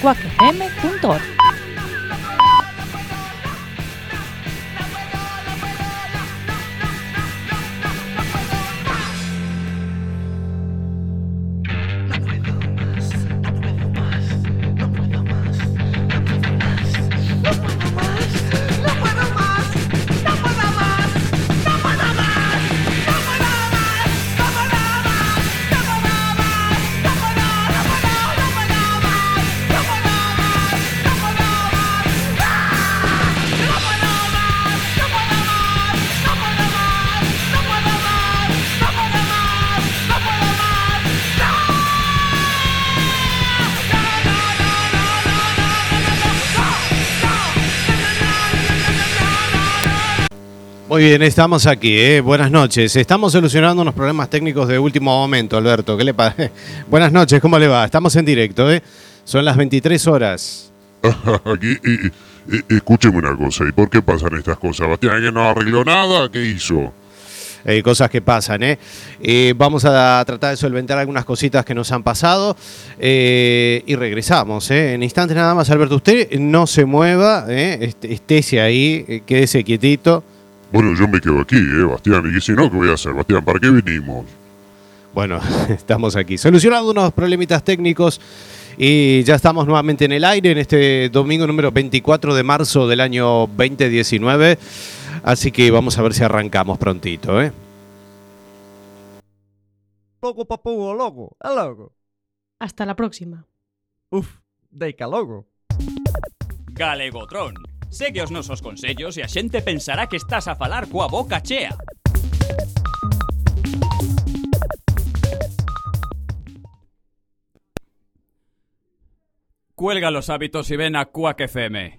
cuacfm.org. Muy bien, estamos aquí. ¿eh? Buenas noches. Estamos solucionando unos problemas técnicos de último momento, Alberto. ¿Qué le pasa? Buenas noches, ¿cómo le va? Estamos en directo, ¿eh? Son las 23 horas. Aquí, y- y- escúcheme una cosa, ¿y por qué pasan estas cosas? Bastián que no arregló nada, ¿qué hizo? Eh, cosas que pasan, ¿eh? Eh, Vamos a tratar de solventar algunas cositas que nos han pasado eh, y regresamos, ¿eh? En instantes nada más, Alberto. Usted no se mueva. Est- Estése ahí, quédese quietito. Bueno, yo me quedo aquí, ¿eh, Bastián? Y si no, ¿qué voy a hacer, Bastián? ¿Para qué vinimos? Bueno, estamos aquí solucionando unos problemitas técnicos y ya estamos nuevamente en el aire en este domingo número 24 de marzo del año 2019. Así que vamos a ver si arrancamos prontito, ¿eh? Logo papugo, logo, é logo. Hasta la próxima. Uf, deica logo. Galegotron. Segue os nosos consellos e a pensará que estás a falar coa boca chea. Cuelga los hábitos y ven a Quack FM.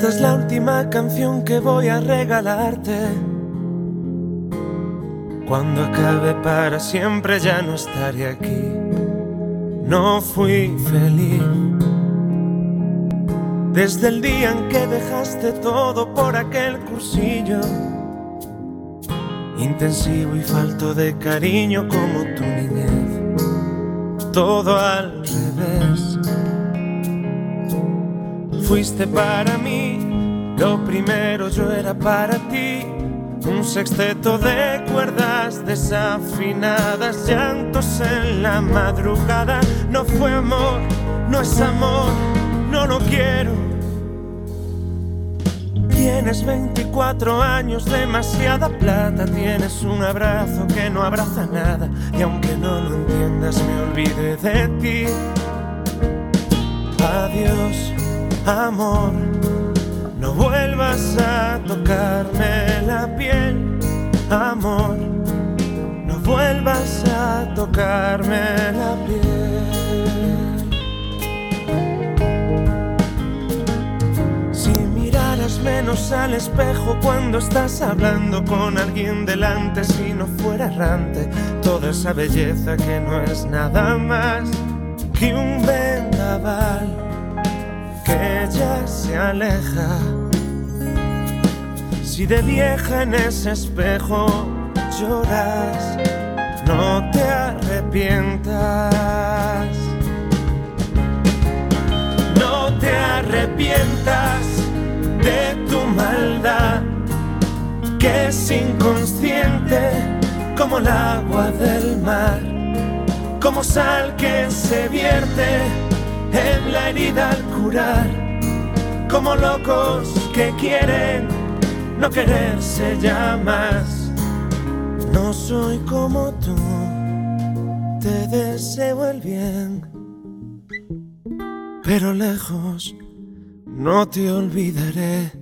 Esta es la última canción que voy a regalarte. Cuando acabe para siempre ya no estaré aquí. No fui feliz. Desde el día en que dejaste todo por aquel cursillo. Intensivo y falto de cariño como tu niñez. Todo al revés. Fuiste para mí, lo primero yo era para ti. Un sexteto de cuerdas desafinadas, llantos en la madrugada. No fue amor, no es amor, no lo quiero. Tienes 24 años, demasiada plata, tienes un abrazo que no abraza nada. Y aunque no lo entiendas, me olvidé de ti. Adiós amor, no vuelvas a tocarme la piel, amor, no vuelvas a tocarme la piel. Si miraras menos al espejo cuando estás hablando con alguien delante, si no fuera errante, toda esa belleza que no es nada más que un vendaval que ya se aleja. Si de vieja en ese espejo lloras, no te arrepientas. No te arrepientas de tu maldad, que es inconsciente como el agua del mar, como sal que se vierte en la herida al curar, como locos que quieren no quererse ya más. No soy como tú, te deseo el bien, pero lejos no te olvidaré.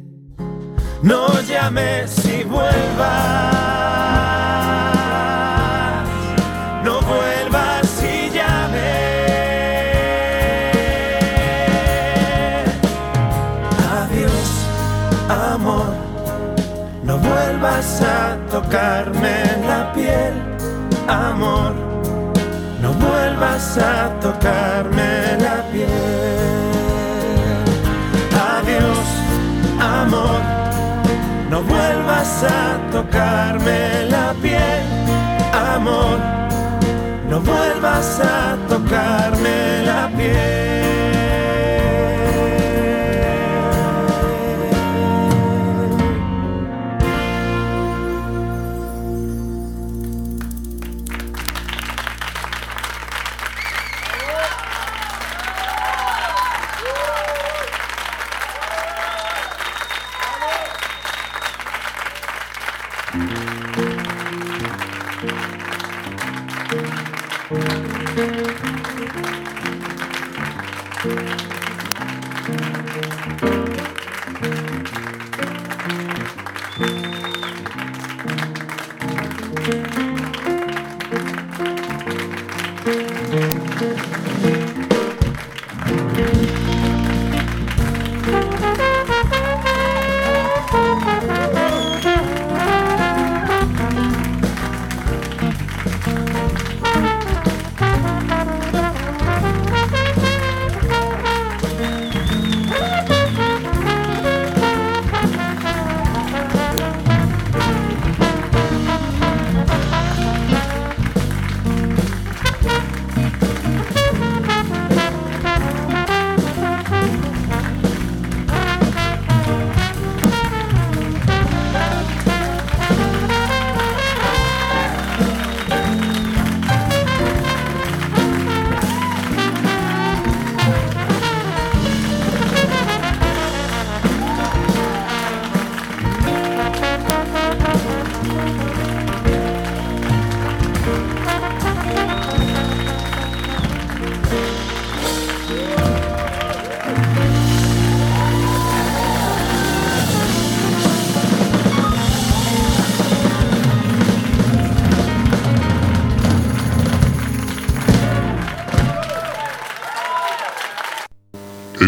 No llames y vuelvas, no vuelvas vas a tocarme la piel, amor. No vuelvas a tocarme la piel. Adiós, amor. No vuelvas a tocarme la piel, amor. No vuelvas a tocarme la piel.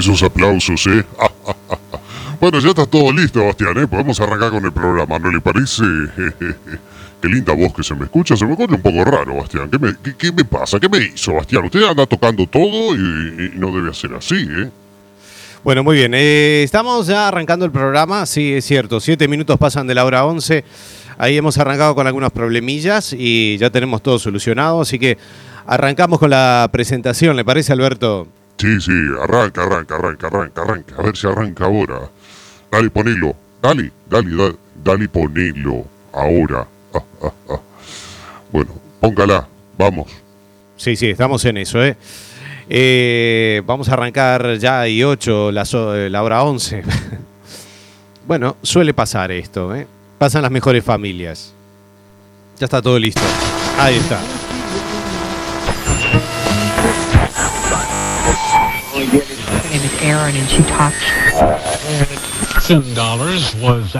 Esos aplausos, ¿eh? bueno, ya está todo listo, Bastián, ¿eh? Podemos arrancar con el programa, ¿no le parece? Qué linda voz que se me escucha. Se me escucha un poco raro, Bastián. ¿Qué me, pasa? ¿Qué me hizo, Bastián? Usted anda tocando todo y, no debe hacer así, ¿eh? Bueno, muy bien. eh, estamos ya arrancando el programa. Sí, es cierto. Siete minutos pasan de la hora 11. Ahí hemos arrancado con algunas problemillas y ya tenemos todo solucionado. Así que arrancamos con la presentación. ¿Le parece, Alberto? Sí, sí, arranca, arranca, arranca, arranca, arranca. A ver si arranca ahora. Dale, ponelo. Dale, dale, dale, dale, ponelo. Ahora. Ah, ah, ah. Bueno, póngala. Vamos. Sí, sí, estamos en eso, ¿eh? Eh, vamos a arrancar ya y 8, la, la hora 11. bueno, suele pasar esto, ¿eh? Pasan las mejores familias. Ya está todo listo. Ahí está. Aaron and she talks. Ten dollars was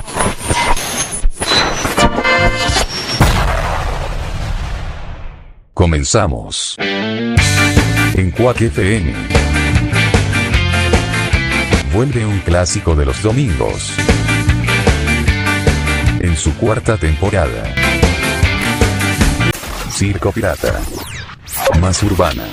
Comenzamos. En Quack FM. Vuelve un clásico de los domingos. En su cuarta temporada. Circo Pirata. Más urbana.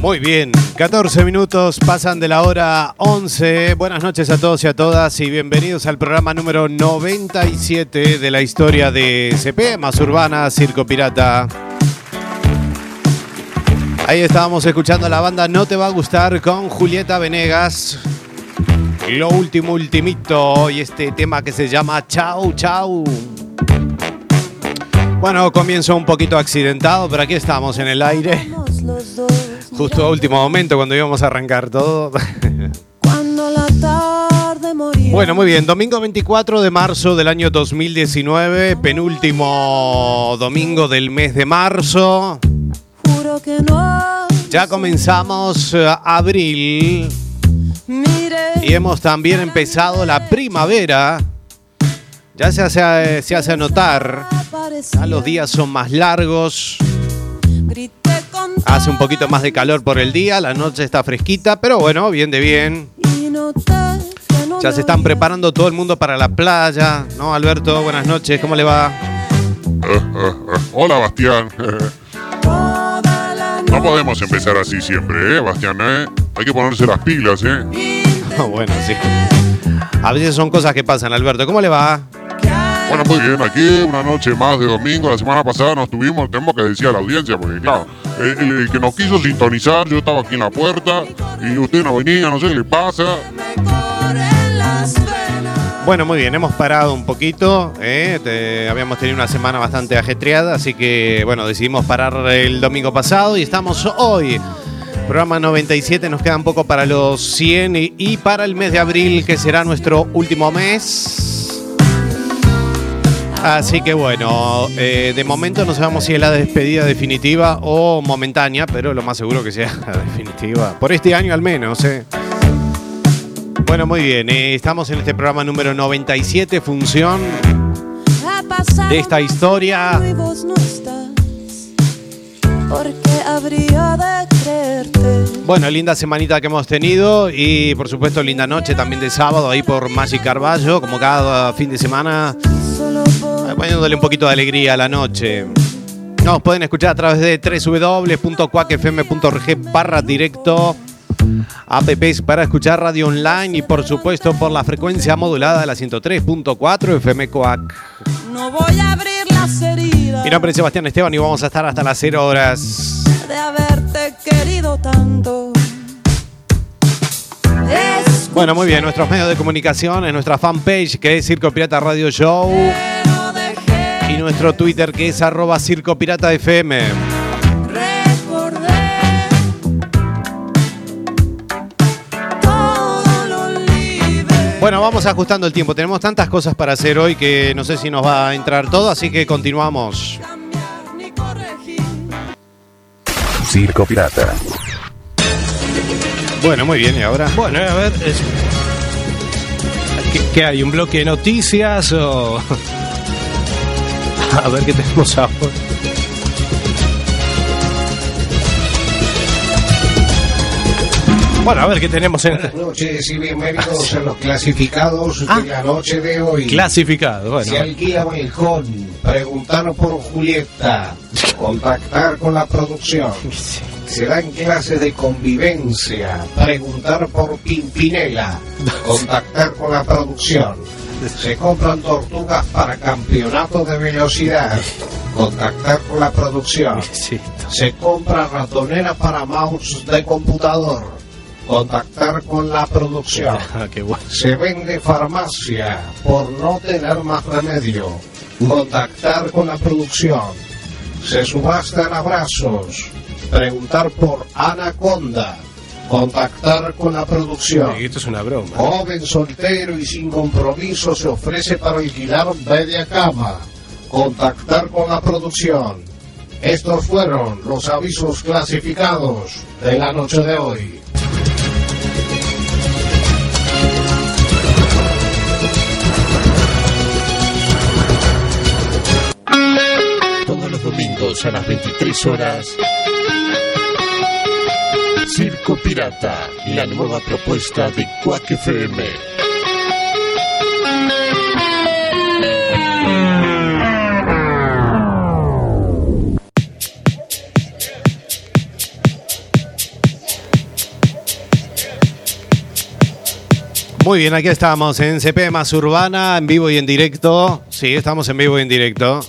Muy bien, 14 minutos pasan de la hora 11. Buenas noches a todos y a todas y bienvenidos al programa número 97 de la historia de CP, más urbana, Circo Pirata. Ahí estábamos escuchando a la banda No Te Va a Gustar con Julieta Venegas. Lo último, ultimito y este tema que se llama Chau, Chau. Bueno, comienzo un poquito accidentado, pero aquí estamos en el aire. Justo a último momento cuando íbamos a arrancar todo. Bueno, muy bien. Domingo 24 de marzo del año 2019, penúltimo domingo del mes de marzo. Ya comenzamos eh, abril y hemos también empezado la primavera. Ya se hace, se hace notar. Ya los días son más largos. Hace un poquito más de calor por el día, la noche está fresquita, pero bueno, bien de bien. Ya se están preparando todo el mundo para la playa, ¿no, Alberto? Buenas noches, ¿cómo le va? Eh, eh, eh. Hola, Bastián. No podemos empezar así siempre, ¿eh, Bastián? ¿eh? Hay que ponerse las pilas, ¿eh? bueno, sí. A veces son cosas que pasan, Alberto. ¿Cómo le va? Bueno, muy bien, aquí una noche más de domingo. La semana pasada nos tuvimos, tenemos que decir a la audiencia, porque claro, el, que nos quiso sintonizar, yo estaba aquí en la puerta y usted no venía, no sé qué le pasa. Bueno, muy bien, hemos parado un poquito. ¿eh? Habíamos tenido una semana bastante ajetreada, así que bueno, decidimos parar el domingo pasado y estamos hoy. Programa 97, nos queda un poco para los 100 y, y para el mes de abril, que será nuestro último mes. Así que bueno, eh, de momento no sabemos si es la despedida definitiva o momentánea, pero lo más seguro que sea definitiva. Por este año al menos, ¿eh? Bueno, muy bien. eh, estamos en este programa número 97, función de esta historia. Bueno, linda semanita que hemos tenido y por supuesto linda noche también de sábado ahí por Magic Carballo, como cada fin de semana, poniéndole un poquito de alegría a la noche. Nos pueden escuchar a través de www.cuacfm.org barra directo, apps para escuchar radio online y por supuesto por la frecuencia modulada de la 103.4 FM Coac. no voy a abrir las heridas Mi nombre es Sebastián Esteban y vamos a estar hasta las 0 horas. de haberte querido tanto. Bueno, muy bien, nuestros medios de comunicación, en nuestra fanpage que es Circo Pirata Radio Show y nuestro Twitter que es arroba Circo Pirata FM. Bueno, vamos ajustando el tiempo. Tenemos tantas cosas para hacer hoy que no sé si nos va a entrar todo, así que continuamos. Circo Pirata. Bueno, muy bien, y ahora. Bueno, a ver. es- ¿Qué, qué hay? ¿Un bloque de noticias o.? A ver qué tenemos ahora. Bueno, a ver qué tenemos en. Buenas noches y bienvenidos a los clasificados de la noche de hoy. Clasificado, bueno. Se alquila balcón, preguntar por Julieta, contactar con la producción. Se dan clases de convivencia, preguntar por Pimpinela, contactar con la producción. Se compran tortugas para campeonato de velocidad, contactar con la producción. Se compra ratonera para mouse de computador, contactar con la producción. Ah. Se vende farmacia por no tener más remedio. Contactar con la producción. Se subastan abrazos. Preguntar por Anaconda. Contactar con la producción. Esto es una broma. Joven soltero y sin compromiso se ofrece para alquilar media cama. Contactar con la producción. Estos fueron los avisos clasificados de la noche de hoy. Todos los domingos a las 23 horas. Circo Pirata, la nueva propuesta de Quack FM. Muy bien, aquí estamos en CP Más Urbana, en vivo y en directo. Sí, estamos en vivo y en directo.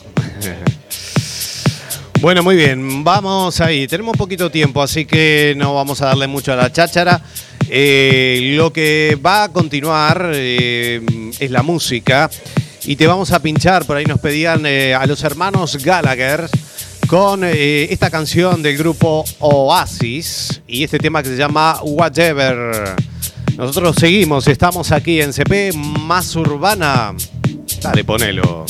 Bueno, muy bien, vamos ahí. Tenemos poquito tiempo, así que no vamos a darle mucho a la cháchara. Eh, lo que va a continuar eh, es la música y te vamos a pinchar, por ahí nos pedían eh, a los hermanos Gallagher con esta canción del grupo Oasis y este tema que se llama Whatever. Nosotros seguimos, estamos aquí en CP Más Urbana. Dale, ponelo.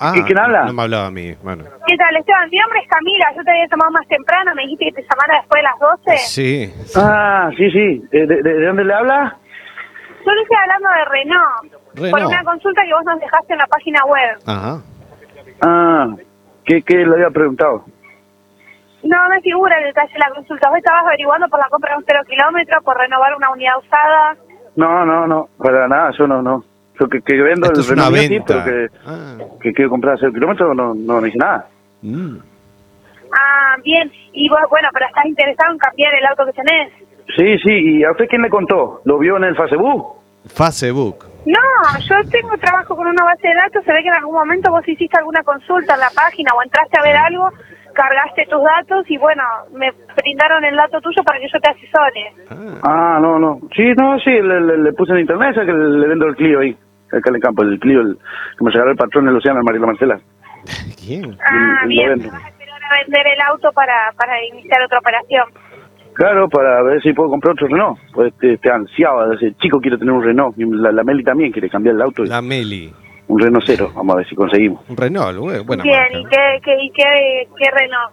Ah, quién habla? No me hablaba a mí. Bueno. ¿Qué tal, Esteban? Mi nombre es Camila, yo te había llamado más temprano, me dijiste que te llamara después de las 12. Sí. Ah, sí, sí. ¿De, de- de dónde le habla? Yo le estoy hablando de Renault, por Renault. una consulta que vos nos dejaste en la página web. Ajá. Ah, ¿qué, qué le había preguntado? No me figura el detalle de la consulta. Vos estabas averiguando por la compra de un cero kilómetro, por renovar una unidad usada. No, no, no, para nada, yo no, no. Yo que, que vendo Esto el es una Renault pero que, Ah. que quiero comprar cero kilómetros no, no me dice nada. Mm. Ah, bien. Y vos, bueno, pero estás interesado en cambiar el auto que tenés. Sí, sí, ¿y a usted quién le contó? ¿Lo vio en el Facebook? Facebook. No, yo tengo trabajo con una base de datos. Se ve que en algún momento vos hiciste alguna consulta en la página o entraste a ver algo, cargaste tus datos y bueno, me brindaron el dato tuyo para que yo te asesore. Ah, no, no. Sí, no, sí, le, le- le puse en internet, o que le, le vendo el Clio ahí, acá en el campo, el Clio, el, que me regaló el patrón del Océano, el Mario Marcela. ¿Quién? Ah, lo bien. Vas a esperar a vender el auto para, para iniciar otra operación. Claro, para ver si puedo comprar otro Renault. Pues este, este ansiaba, desde chico quiero tener un Renault. Y la, la Meli también quiere cambiar el auto. La Meli. Un Renault cero, vamos a ver si conseguimos. Un Renault, bu- buena bien, marca. ¿y qué, qué, y qué, qué Renault?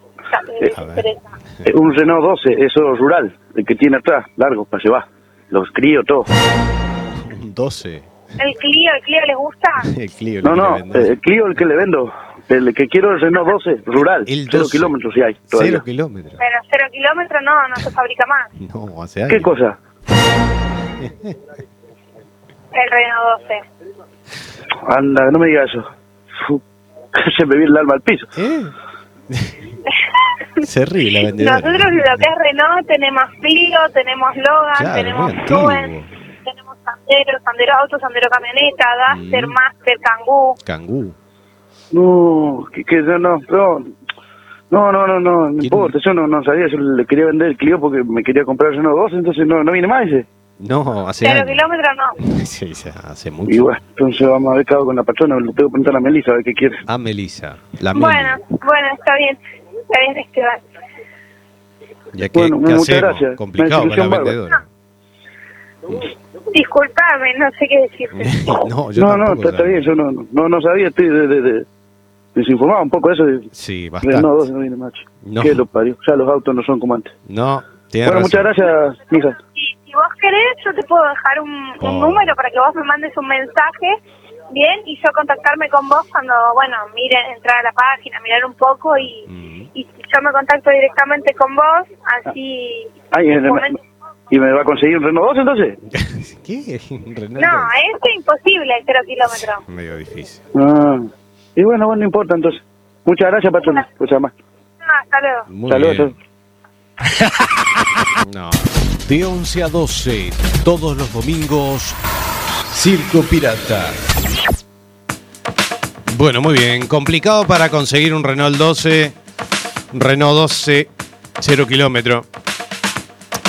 Eh? Eh, un Renault 12, eso rural, el que tiene atrás, largo, para llevar. Los crío, todo. Un 12. ¿El Clio, el Clio les gusta? El Clio. No, no, vendo. eh, el Clio el que le vendo. El que quiero es el Renault 12, rural. El Cero 12. kilómetros si hay. todavía. Cero kilómetros. Pero cero kilómetros no, no se fabrica más. No, hace ¿Qué años. cosa? El Renault 12. Anda, no me diga eso. Se me viene el alma al piso. ¿Eh? Se ríe la vendedora. Nosotros lo que es Renault tenemos Clio, tenemos Logan, Claro, tenemos. Suben, tenemos Sandero, Sandero Auto, Sandero Camioneta, Duster, Mm. Master, Kangoo. Cangú. No, que, que no, no, no. No, no, no, no, no importa, yo no, no sabía, yo le quería vender el Clio porque me quería comprar el Renault 12, entonces no, no viene más ese. No, hace años. kilómetros no. Sí, sí, hace Y mucho. bueno, entonces vamos a ver qué hago con la patrona, le tengo que preguntar a Melissa a ver qué quiere. A Melissa. La. Bueno, bueno, está bien. Está bien, Esteban. Ya que, Bueno, ¿qué muchas hacemos? gracias. Complicado para la solución bárbara. Disculpame, no sé qué decirte. no, yo no, no, está, bien, yo no, no, no sabía, estoy de, de, de- desinformado un poco de eso. De, Sí, bastante. 12 no viene más. No. ¿Qué lo parió? Ya los autos no son como antes. No, tiene Bueno, razón. muchas gracias, mija. Si, si vos querés, yo te puedo dejar un, un número para que vos me mandes un mensaje, bien, y yo contactarme con vos cuando, bueno, mire, entrar a la página, mirar un poco y, Mm. y yo me contacto directamente con vos, así... Ay, en un me- momento- ¿Y me va a conseguir un Renault 12 entonces? ¿Qué? Renato. No, es imposible, el cero kilómetros. Medio difícil. Ah. Y bueno, bueno, no importa entonces. Muchas gracias, patrona. Pues llamar. Ah, hasta luego. Muy Saludos. bien. No. De 11 a 12, todos los domingos, Circo Pirata. Bueno, muy bien. Complicado para conseguir un Renault 12. Renault 12, 0 kilómetro.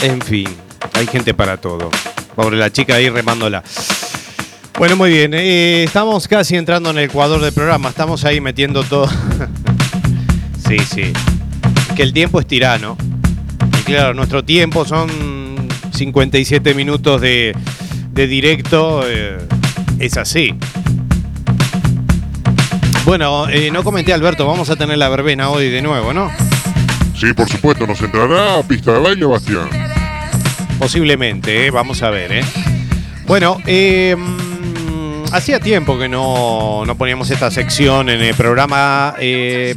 En fin, hay gente para todo. Pobre la chica ahí remándola. Bueno, muy bien. eh, estamos casi entrando en el Ecuador del programa. Estamos ahí metiendo todo. sí, sí. Que el tiempo es tirano. Y claro, nuestro tiempo son 57 minutos de, de directo. eh, es así. Bueno, eh, no comenté, Alberto, vamos a tener la verbena hoy de nuevo, ¿no? Sí, por supuesto, nos entrará a pista de baile, Bastián. Posiblemente, ¿eh? vamos a ver. ¿eh? Bueno, eh, hacía tiempo que no, no poníamos esta sección en el programa, que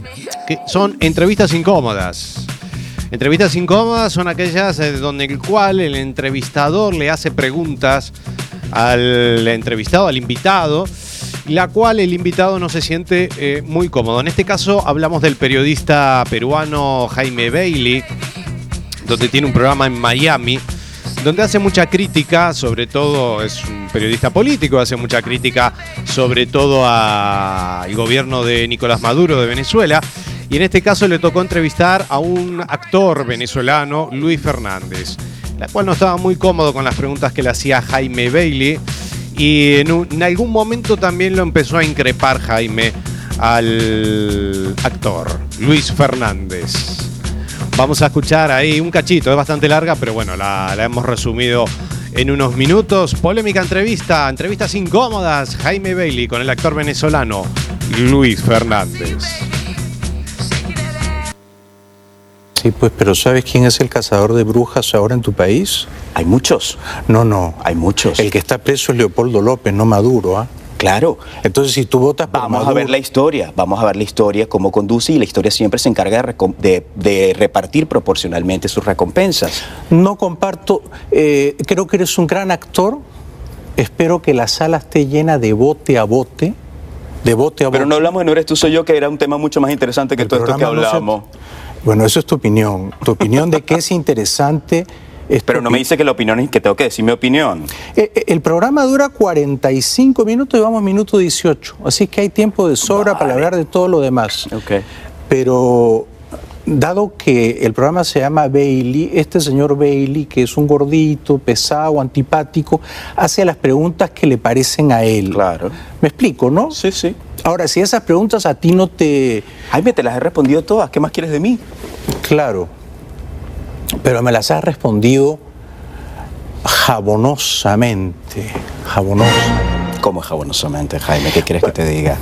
son entrevistas incómodas. Entrevistas incómodas son aquellas donde el cual el entrevistador le hace preguntas al entrevistado, al invitado, la cual el invitado no se siente muy cómodo. En este caso hablamos del periodista peruano Jaime Bailey, donde tiene un programa en Miami, donde hace mucha crítica, sobre todo es un periodista político, hace mucha crítica sobre todo al gobierno de Nicolás Maduro de Venezuela. Y en este caso le tocó entrevistar a un actor venezolano, Luis Fernández, la cual no estaba muy cómodo con las preguntas que le hacía Jaime Bailey. Y en, en algún momento también lo empezó a increpar Jaime al actor, Luis Fernández. Vamos a escuchar ahí un cachito, es bastante larga, pero bueno, la, la hemos resumido en unos minutos. Polémica entrevista, entrevistas incómodas, Jaime Bailey con el actor venezolano Luis Fernández. Sí, pues, pero ¿sabes quién es el cazador de brujas ahora en tu país? Hay muchos. No, no. Hay muchos. El que está preso es Leopoldo López, no Maduro, ¿ah? Claro. Entonces, si tú votas por Vamos a ver la historia, vamos a ver la historia, cómo conduce y la historia siempre se encarga de, recom- de- de repartir proporcionalmente sus recompensas. No comparto, eh, creo que eres un gran actor. Espero que la sala esté llena de bote a bote. De bote a bote. Pero no hablamos de no eres tú, soy yo, que era un tema mucho más interesante que El todo esto que programa no se- hablamos. Bueno, eso es tu opinión. Tu opinión de que es interesante. Es tu Pero no me dice que la opinión es que tengo que decir mi opinión. Eh, eh, El programa dura 45 minutos y vamos minuto 18. Así que hay tiempo de sobra para hablar de todo lo demás. Pero dado que el programa se llama Bailey, este señor Bailey, que es un gordito, pesado, antipático, hace las preguntas que le parecen a él. Claro. ¿Me explico, no? Sí, sí. Ahora, si esas preguntas a ti no te... Jaime, te las he respondido todas. ¿Qué más quieres de mí? Claro. Pero me las has respondido jabonosamente. Jabonosa. ¿Cómo jabonosamente, Jaime? ¿Qué quieres que te diga?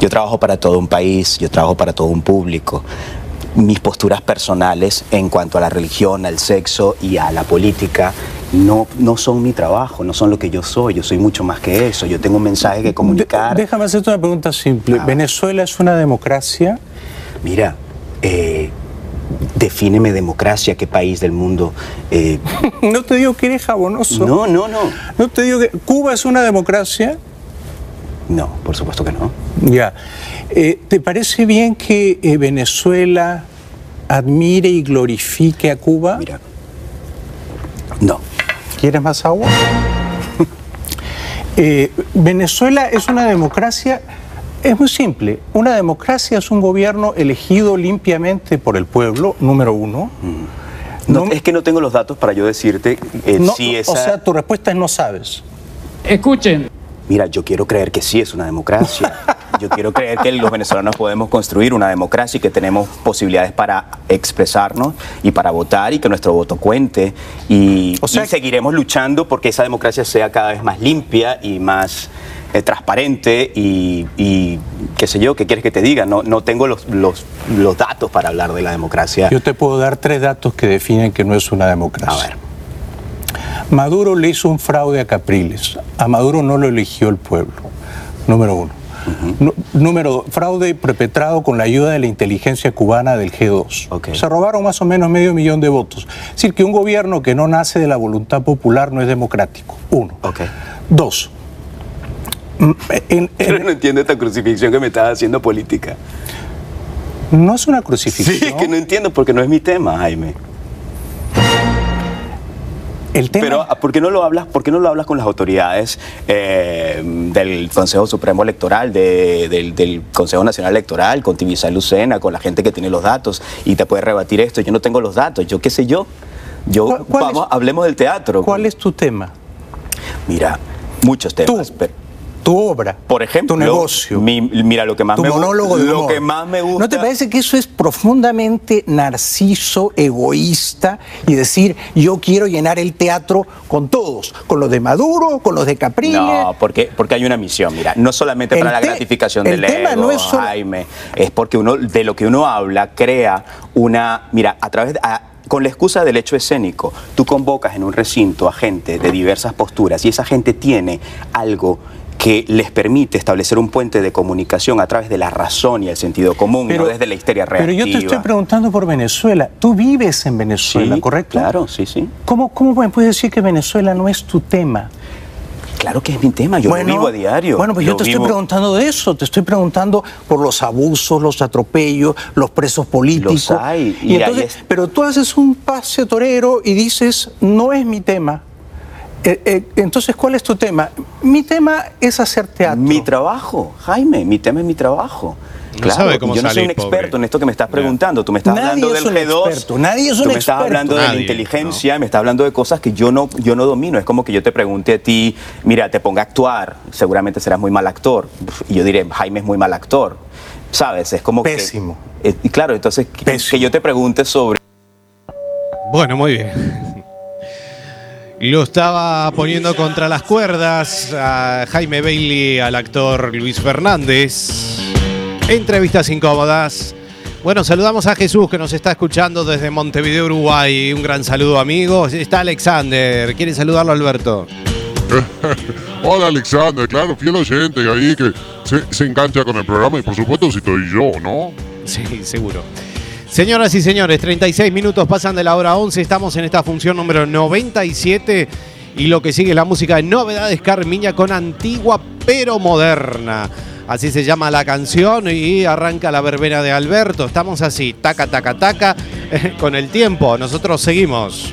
Yo trabajo para todo un país, yo trabajo para todo un público. Mis posturas personales en cuanto a la religión, al sexo y a la política no, no son mi trabajo, no son lo que yo soy, yo soy mucho más que eso, yo tengo un mensaje que comunicar. Déjame hacerte una pregunta simple. ¿Venezuela es una democracia? Mira, eh, defíneme democracia, qué país del mundo. eh, no te digo que eres jabonoso. No, no, no. No te digo que. ¿Cuba es una democracia? No, por supuesto que no. Ya. Eh, ¿Te parece bien que eh, Venezuela admire y glorifique a Cuba? Mira. No. ¿Quieres más agua? Eh, Venezuela es una democracia. Es muy simple. Una democracia es un gobierno elegido limpiamente por el pueblo, número uno. No, es que no tengo los datos para yo decirte eh, No, si esa... O sea, tu respuesta es no sabes. Escuchen. Mira, yo quiero creer que sí es una democracia. Yo quiero creer que los venezolanos podemos construir una democracia y que tenemos posibilidades para expresarnos y para votar y que nuestro voto cuente. Y, y seguiremos luchando porque esa democracia sea cada vez más limpia y más eh, transparente y, y qué sé yo, qué quieres que te diga. No, no tengo los, los, los datos para hablar de la democracia. Yo te puedo dar tres datos que definen que no es una democracia. Maduro le hizo un fraude a Capriles. A Maduro no lo eligió el pueblo. Número uno. Número dos, fraude perpetrado con la ayuda de la inteligencia cubana del G2. Se robaron más o menos medio millón de votos. Es decir, que un gobierno que no nace de la voluntad popular no es democrático. Uno. Dos. Mm, en- Pero no entiendo esta crucifixión que me estás haciendo política. no es una crucifixión. Sí, es que no entiendo porque no es mi tema, Jaime. Pero ¿a- ¿por qué no lo hablas? ¿Por qué no lo hablas con las autoridades eh, del Consejo Supremo Electoral, de- del, del Consejo Nacional Electoral, con Tibisay Lucena, con la gente que tiene los datos y te puede rebatir esto? Yo no tengo los datos, yo qué sé yo. Yo vamos, hablemos del teatro. ¿Cuál es tu tema? Mira, muchos temas. pero- tu obra, por ejemplo, tu negocio, mi- mira lo que más tu me monólogo de lo humor. que más me gusta. ¿No te parece que eso es profundamente narciso, egoísta y decir yo quiero llenar el teatro con todos, con los de Maduro, con los de Capriles? No, porque, porque hay una misión, mira, no solamente para la gratificación el del tema ego, no es solo- Jaime, es porque uno, de lo que uno habla, crea una, mira, a través de- a- con la excusa del hecho escénico, tú convocas en un recinto a gente de diversas posturas y esa gente tiene algo que les permite establecer un puente de comunicación a través de la razón y el sentido común, Pero- no desde la histeria Pero reactiva. yo te estoy preguntando por Venezuela. Tú vives en Venezuela, Sí, ¿correcto? Claro, sí, sí. ¿Cómo, ¿Cómo me puedes decir que Venezuela no es tu tema? Claro que es mi tema, yo lo vivo a diario. Bueno, pues yo te vivo- estoy preguntando de eso, te estoy preguntando por los abusos, los atropellos, los presos políticos. Los hay, Y entonces- es- Pero tú haces un pase torero y dices, no es mi tema. Eh, eh, entonces, ¿cuál es tu tema? Mi tema es hacer teatro. Mi trabajo, Jaime, mi tema es mi trabajo. No Claro, sabe cómo yo no soy un pobre. experto en esto que me estás preguntando. Tú me estás Nadie hablando es del un G2. experto, nadie es un tú me estás experto. hablando de la inteligencia, me estás hablando de cosas que yo no, yo no domino. Es como que yo te pregunte a ti, mira, te ponga a actuar, seguramente serás muy mal actor. Y yo diré, Jaime es muy mal actor. ¿Sabes? Es como Pésimo. que. eh, y claro, entonces que, que yo te pregunte sobre. Bueno, muy bien. Lo estaba poniendo contra las cuerdas a Jaime Bailey, al actor Luis Fernández. Entrevistas incómodas. Bueno, saludamos a Jesús que nos está escuchando desde Montevideo, Uruguay. Un gran saludo, amigos. Está Alexander. ¿Quiere saludarlo, Alberto? Hola Alexander, claro, fiel oyente ahí que se, se engancha con el programa y por supuesto si estoy yo, ¿no? Sí, seguro. Señoras y señores, 36 minutos pasan de la hora 11. Estamos en esta función número 97. Y lo que sigue es la música de Novedades Carmiña con antigua pero moderna. Así se llama la canción y arranca la verbena de Alberto. Estamos así, taca, taca, taca, con el tiempo. Nosotros seguimos.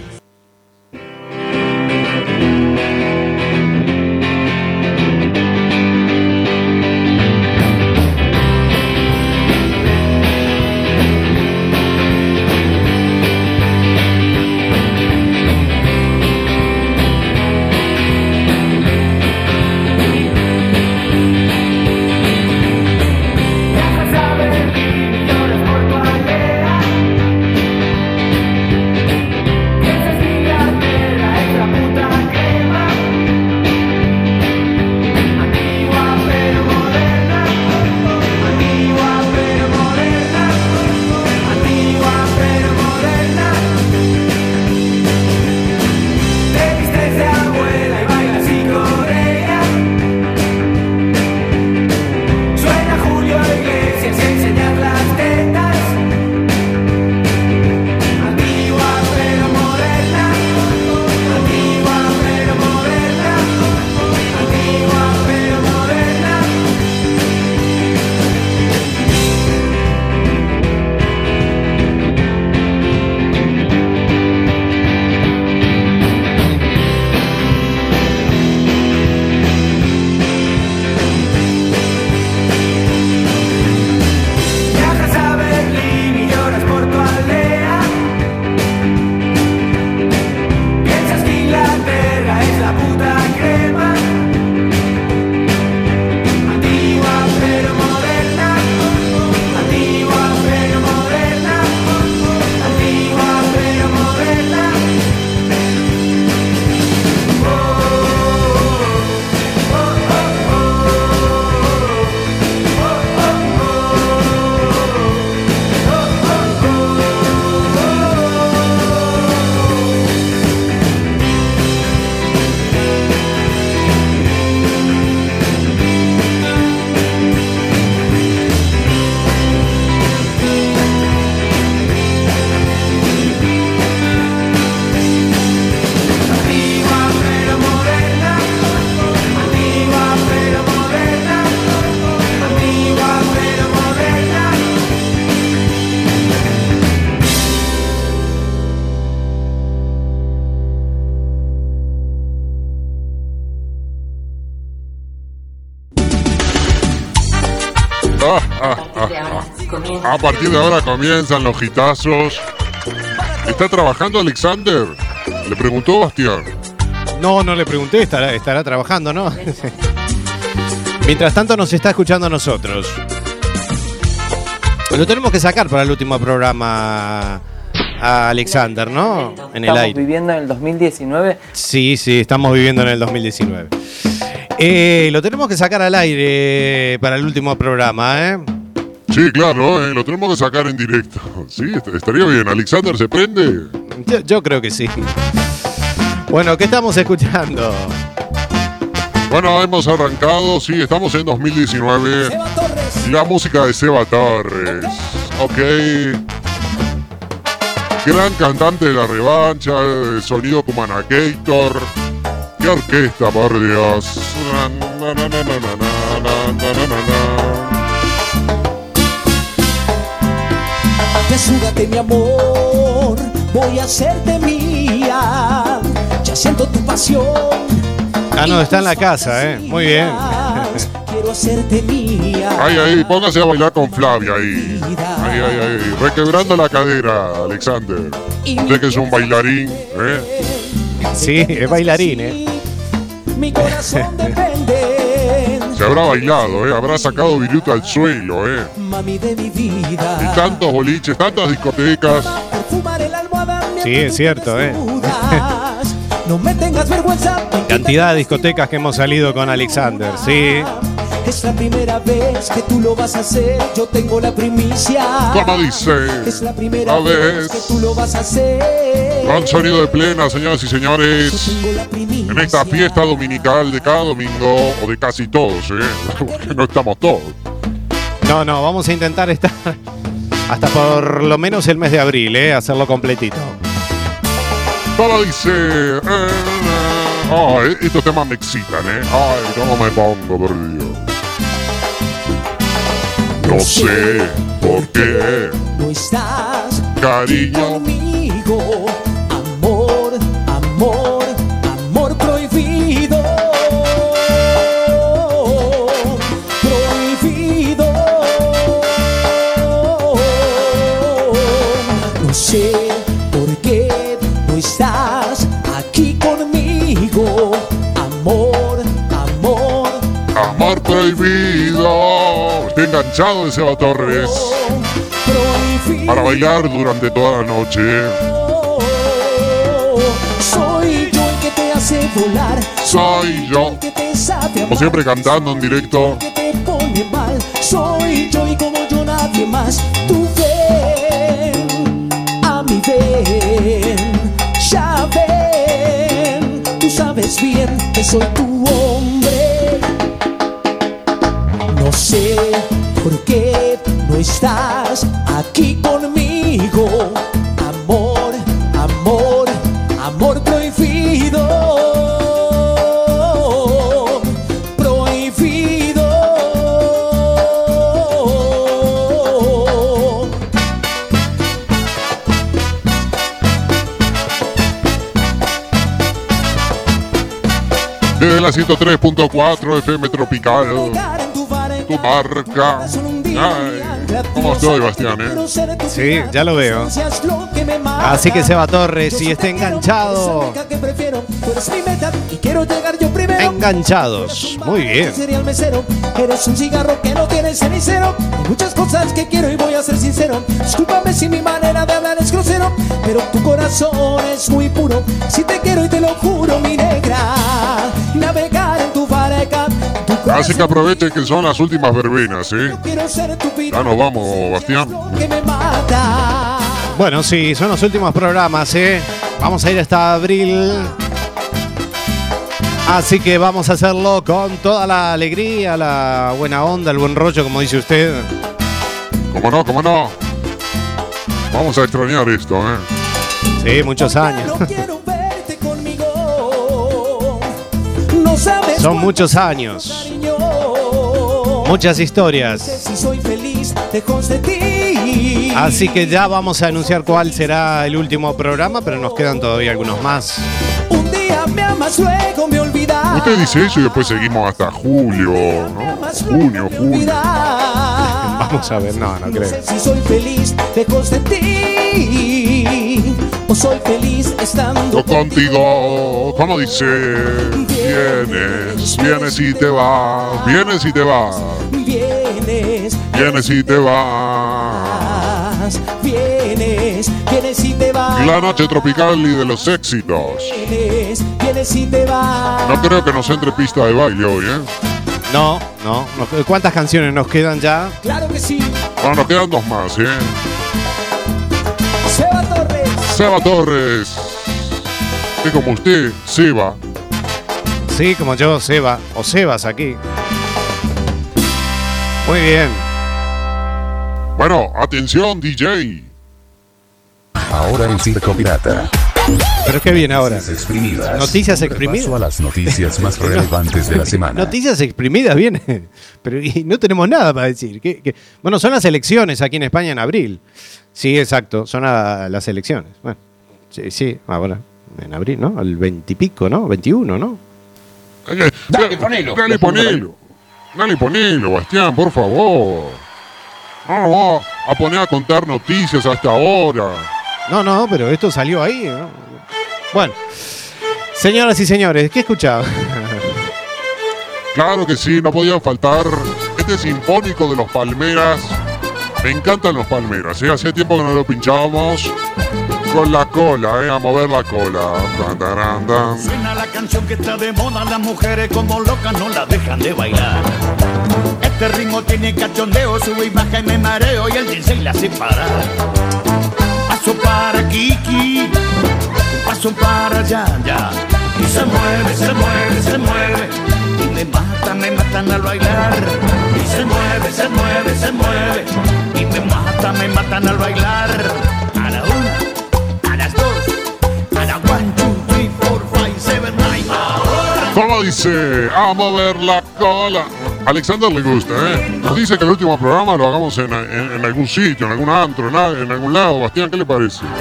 A partir de ahora comienzan los gitazos. ¿Está trabajando Alexander? Le preguntó Bastián. No, no le pregunté, estará, estará trabajando, ¿no? Mientras tanto nos está escuchando a nosotros. Lo tenemos que sacar para el último programa a Alexander, ¿no? En el Estamos aire. viviendo en el 2019. Sí, sí, estamos viviendo en el 2019. Eh, lo tenemos que sacar al aire para el último programa, ¿eh? Sí, claro, eh, lo tenemos que sacar en directo. Sí, estaría bien. ¿Alexander se prende? Yo, creo que sí. Bueno, ¿qué estamos escuchando? Bueno, hemos arrancado, sí, estamos en 2019. La música de Seba Torres. Ok. Gran cantante de la revancha, el sonido Kumanacator. ¡Qué orquesta, por Dios! Desnúdate mi amor, voy a hacerte mía. Ya siento tu pasión, Ah, no, está en la casa, ¿eh? Muy bien. quiero hacerte mía. Ahí, ahí, póngase a bailar con Flavia ahí. Ahí, ahí, ahí. Requebrando la cadera, Alexander. Usted que es un bailarín, ¿eh? Sí, es bailarín, ¿eh? Mi corazón depende, Se habrá bailado, ¿eh? Habrá sacado viruta al suelo, ¿eh? mami de mi vida. Y tantos boliches, tantas discotecas. Sí, es cierto, ¿eh? no me tengas vergüenza. Cantidad de discotecas que hemos salido con Alexander, sí. Es la primera vez que tú lo vas a hacer, yo tengo la primicia. ¿Cómo dice? Es la primera vez que tú lo vas a hacer. Con sonido de plena, señoras y señores. En esta fiesta dominical de cada domingo, o de casi todos, ¿eh? Porque no estamos todos. No, no, vamos a intentar estar hasta por lo menos el mes de abril, ¿eh? Hacerlo completito. Todo dice. eh, Ay, estos temas me excitan, ¿eh? Ay, cómo me pongo, por Dios. No sé por qué, No estás cariño. conmigo. Prohibido. Estoy enganchado de Seba Torres. Para bailar durante toda la noche. soy yo el que te hace volar. Soy yo. el que te sabe Como siempre cantando en directo. te pone mal. Soy yo y como yo nadie más. Tú ven, a mí ven, ya ven. Tú sabes bien que soy tu sé por qué no estás aquí conmigo. Amor, amor, amor prohibido. Prohibido. Desde la 103.4 FM Tropical. Tu marca. Ay, ¿Cómo estoy, Bastián? eh? Sí, ya lo veo. Así que Seba Torres, si está enganchado. Enganchados. Muy bien. Sería el mesero, eres un cigarro que no tiene cenicero. Hay muchas cosas que quiero y voy a ser sincero. Discúlpame si mi manera de hablar es grosero, pero tu corazón es muy puro. Si te quiero y te lo juro, mi negra, navegar en tu barca. Así que aprovechen que son las últimas verbenas, ¿eh? Ya nos vamos, Bastián. Bueno, sí, son los últimos programas, ¿eh? Vamos a ir hasta abril. Así que vamos a hacerlo con toda la alegría, la buena onda, el buen rollo, como dice usted. ¿Cómo no? ¿Cómo no? Vamos a extrañar esto, ¿eh? Sí, muchos años. Son muchos años. Muchas historias. Así que ya vamos a anunciar cuál será el último programa, pero nos quedan todavía algunos más. Un día me amas, luego me olvidas. Usted dice eso y después seguimos hasta julio, ¿no? Junio, julio. Vamos a ver, no, no No creo. sé si soy feliz lejos de ti o soy feliz estando Yo contigo, como dice, vienes, vienes y te vas, vienes y te vas, Vienes, vienes y te vas. vienes, vienes y te vas. La noche tropical y de los éxitos. Vienes, vienes y te vas. No creo que nos entre pista de baile hoy, ¿eh? No, no. no. ¿Cuántas canciones nos quedan ya? Claro que sí. Bueno, nos quedan dos más, ¿eh? Seba Torres. Que como usted, Seba. Sí, como yo, Seba. O Sebas aquí. Muy bien. Bueno, atención, DJ. Ahora en Circo Pirata. ¿Pero qué viene ahora? Exprimidas. Noticias Un repaso exprimidas. a las noticias más relevantes de la semana. Noticias exprimidas viene. Pero y no tenemos nada para decir. ¿Qué- qué? Bueno, son las elecciones aquí en España en abril. Sí, exacto. Son a- las elecciones. Bueno, sí, sí, ahora. En abril, ¿no? El veintipico, ¿no? 21, ¿no? Dale, ponelo. Dale, ponelo. Dale, ponelo, Bastián, por favor. No nos vamos a poner a contar noticias hasta ahora. No, no, pero esto salió ahí. ¿no? Bueno, señoras y señores, ¿qué escuchaba? Claro que sí, no podía faltar este sinfónico de los Palmeras. Me encantan los Palmeras, ¿eh? Hacía tiempo que no lo pinchábamos. Con la cola, ¿eh? A mover la cola. Tan, taran, tan. Suena la canción que está de moda, las mujeres como locas no la dejan de bailar. Este ritmo tiene cachondeo, sube y baja y me mareo y el DJ la hace parar. Paso para Kiki, paso para allá, ya. Y se mueve, se mueve, se mueve. Y me matan, me matan al bailar. Se mueve, se mueve, se mueve. Y me matan, me matan al bailar. A la una, a las dos, a la one, two, three, four, five, seven, nine. Ahora. ¿Cómo dice? A mover la cola. Alexander le gusta, ¿eh? Nos dice que el último programa lo hagamos en, en- en algún sitio, en algún antro, en, algún lado. Bastián, ¿qué le parece?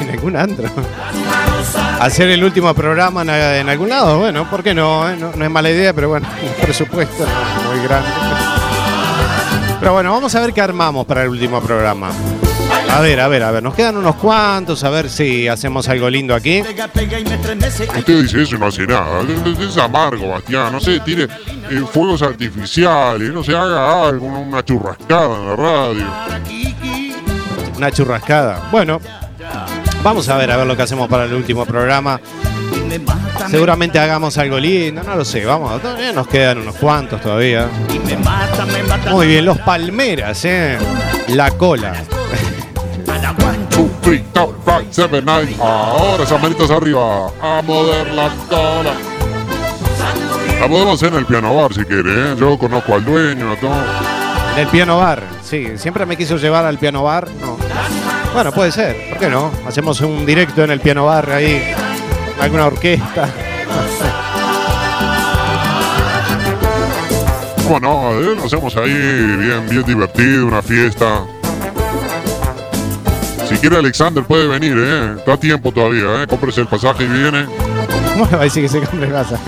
En algún antro. Hacer el último programa en, en algún lado, bueno, ¿por qué no, eh? no? no es mala idea, pero bueno, el presupuesto no es muy grande. Pero bueno, vamos a ver qué armamos para el último programa. A ver, a ver, a ver, nos quedan unos cuantos, a ver si hacemos algo lindo aquí. Usted dice eso y no hace nada. Es- amargo, Bastián. No sé, tire eh, fuegos artificiales. No se haga algo, una churrascada en la radio. Una churrascada. Bueno, vamos a ver, a ver lo que hacemos para el último programa. Seguramente hagamos algo lindo, no lo sé, vamos, todavía nos quedan unos cuantos todavía. Muy bien, los palmeras, eh. La cola. Ahora esas manitas arriba. A mover la cola. La podemos hacer en el piano bar si quiere, ¿eh? Yo conozco al dueño, todo. En el piano bar, sí, siempre me quiso llevar al piano bar, no. Bueno, puede ser, ¿por qué no? Hacemos un directo en el piano bar ahí, alguna orquesta. ¿Cómo no? eh? Lo hacemos ahí bien, bien divertido, una fiesta. Si quiere Alexander puede venir, ¿eh? Está a tiempo todavía, ¿eh? Cómprese el pasaje y viene. ¿Cómo le va a decir que se compre casa?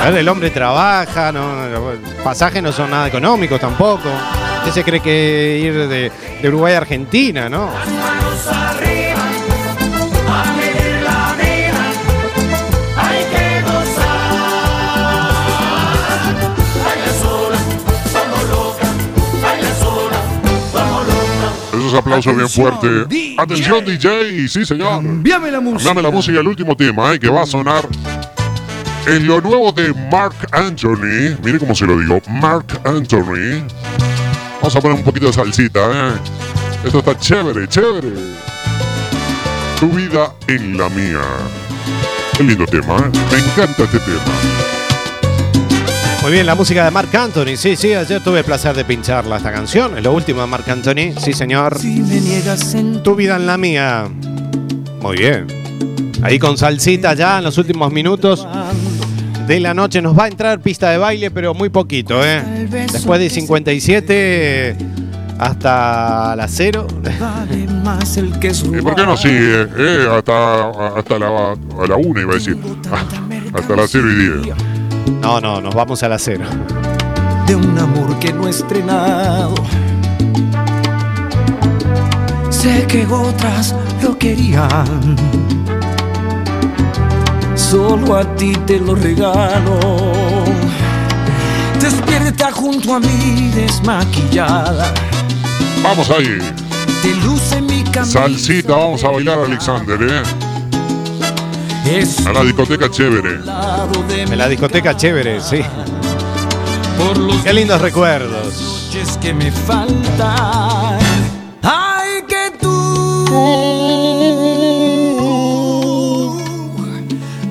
A ver, el hombre trabaja, no, no, pasajes no son nada económicos tampoco. ¿Qué se cree que ir de, de Uruguay a Argentina, no? Aplausos bien fuertes. Atención, DJ. Sí, señor. Cambiame la música. Dame la música, el último tema, ¿eh? Que va a sonar. En lo nuevo de Mark Anthony. Mire cómo se lo digo. Mark Anthony. Vamos a poner un poquito de salsita, ¿eh? Esto está chévere, chévere. Tu vida en la mía. Qué lindo tema, ¿eh? Me encanta este tema. Muy bien, la música de Marc Anthony. Sí, sí, ayer tuve el placer de pincharla esta canción. Es lo último de Marc Anthony. Sí, señor. me niegas en Tu vida en la mía. Muy bien. Ahí con salsita ya en los últimos minutos de la noche. Nos va a entrar pista de baile, pero muy poquito, ¿eh? Después de 57 hasta las 0. más el que ¿Y por qué no sigue? Eh, hasta, hasta la, a la una iba a decir. Hasta las 0 y 10. No, no, nos vamos a las 0. de un amor que no he estrenado. Sé que otras lo querían. Solo a ti te lo regalo. Despierta junto a mí desmaquillada. Vamos ahí. Te luce mi camisa. Salsita, vamos a bailar, Alexander, ¿eh? A la discoteca chévere. En la discoteca chévere, sí. Qué lindos recuerdos. noches que me faltan. Ay, que tú.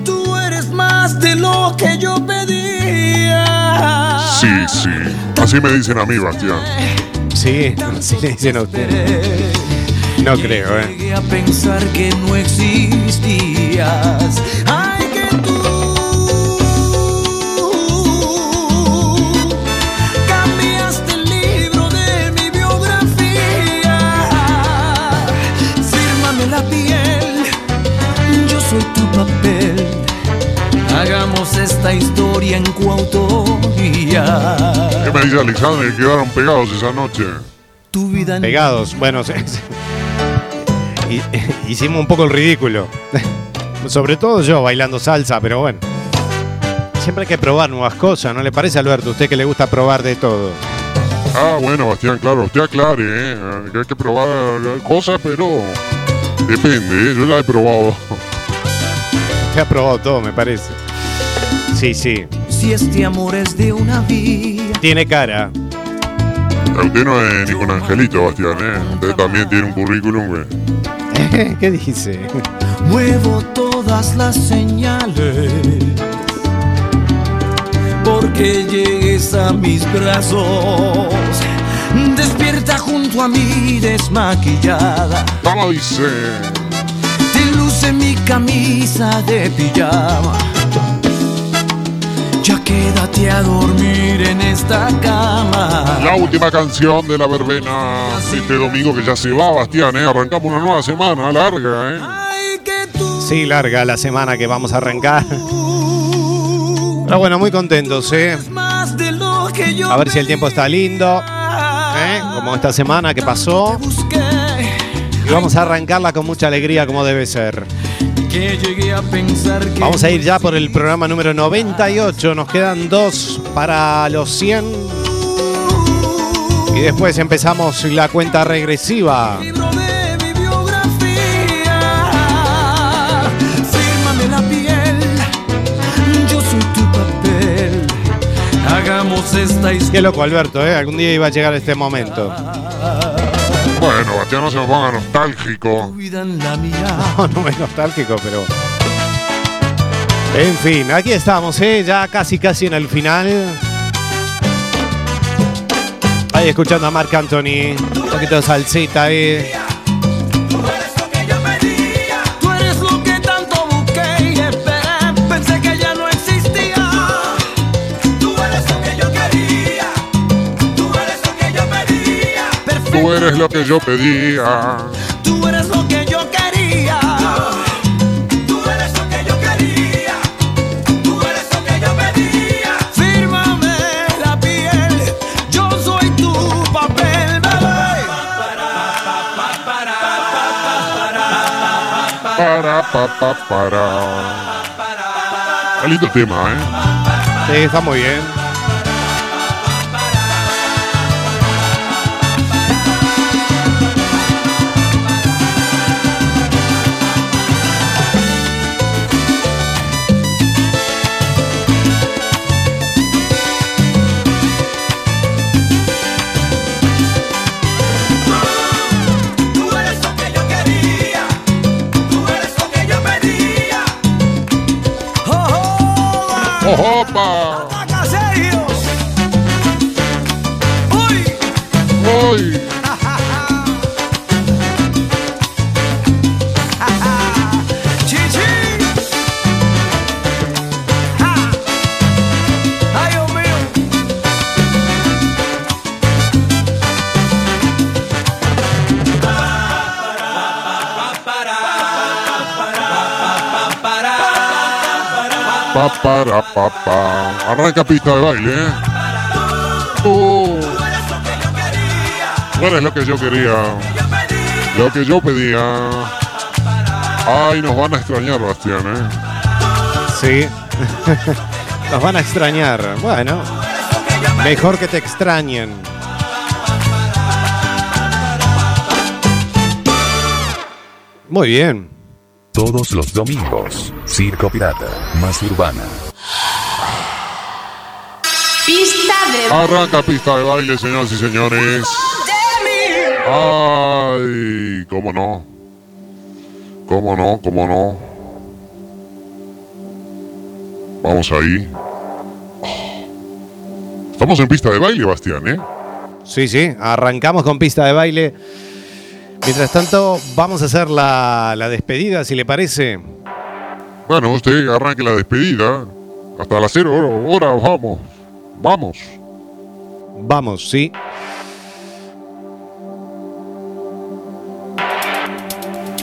Tú eres más de lo que yo pedía. Sí, sí. Así me dicen a mí, Bastián. Sí, sí le dicen a usted. No creo, ¿eh? Llegué a pensar que no existías. Ay, que tú cambiaste el libro de mi biografía. Fírmame la piel, yo soy tu papel. Hagamos esta historia en coautoría. ¿Qué me dice Alexander? Quedaron pegados esa noche. Tu vida en Pegados, bueno, sí, sí. Y- hicimos un poco el ridículo. Sobre todo yo bailando salsa, pero bueno. Siempre hay que probar nuevas cosas, ¿no le parece, Alberto? Usted que le gusta probar de todo. Ah, bueno, Bastián, claro, usted aclare, ¿eh? Que hay que probar cosas, pero depende, ¿eh? Yo la he probado. Usted ha probado todo, me parece. Sí, sí. Si este amor es de una vida. Tiene cara. Usted no es ni con Angelito, Bastián, ¿eh? Usted también tiene un currículum, güey. ¿Qué dice? Muevo todas las señales porque llegues a mis brazos. Despierta junto a mí desmaquillada. ¿Cómo dice? Te luce mi camisa de pijama. A dormir en esta cama. La última canción de la verbena este domingo que ya se va, Bastián, ¿eh? Arrancamos una nueva semana larga, ¿eh? Sí, larga la semana que vamos a arrancar. Pero bueno, muy contentos, ¿eh? A ver si el tiempo está lindo. ¿eh? Como esta semana que pasó. Y vamos a arrancarla con mucha alegría como debe ser. Que llegué a pensar que Vamos a ir ya por el programa número 98. Nos quedan dos para los 100. Y después empezamos la cuenta regresiva. Hagamos esta historia. Qué loco, Alberto, ¿eh? Algún día iba a llegar este momento. Bueno, Bastián, no se me ponga nostálgico. la mirada. No, no es nostálgico, pero. En fin, aquí estamos, ¿eh? Ya casi, casi en el final. Ahí escuchando a Marc Anthony. Un poquito de salsita, ¿eh? Tú eres lo que yo pedía. Tú eres lo que yo quería. Tú eres lo que yo quería. Tú eres lo que yo pedía. Fírmame la piel. Yo soy tu papel, bebé. Para, pa, pa, para. Qué lindo tema, ¿eh? Sí, está muy bien. ¡Oh, para, pa, pa. Arranca pista de baile, ¿eh? Uh. Bueno, es lo que yo quería. Lo que yo pedía. Ay, nos van a extrañar, Bastián, ¿eh? Sí. Nos van a extrañar. Bueno, mejor que te extrañen. Muy bien. Todos los domingos, Circo Pirata, más urbana. Pista de Arranca pista de baile, señoras y señores. Ay, cómo no. Cómo no, cómo no. Vamos ahí. Estamos en pista de baile, Bastián, ¿eh? Sí, sí, arrancamos con pista de baile. Mientras tanto, vamos a hacer la, la despedida, si le parece. Bueno, usted arranque la despedida. Hasta las cero hora, hora, vamos. Vamos. Vamos, sí.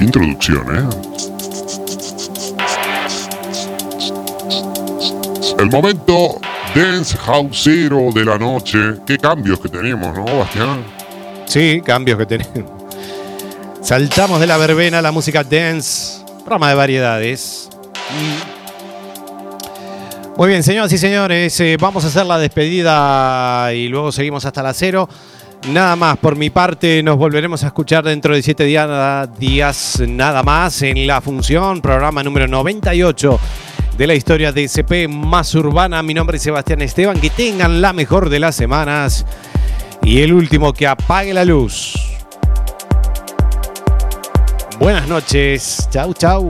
Introducción, ¿eh? El momento Dance Houseero de la noche. Qué cambios que tenemos, ¿no, Bastián? Sí, cambios que tenemos. Saltamos de la verbena a la música dance, programa de variedades. Muy bien, señoras y señores, eh, vamos a hacer la despedida y luego seguimos hasta las cero. Nada más, por mi parte, nos volveremos a escuchar dentro de siete días, días nada más en la función, programa número 98 de la historia de CP más urbana. Mi nombre es Sebastián Esteban. Que tengan la mejor de las semanas. Y el último que apague la luz. Buenas noches. Chau, chau.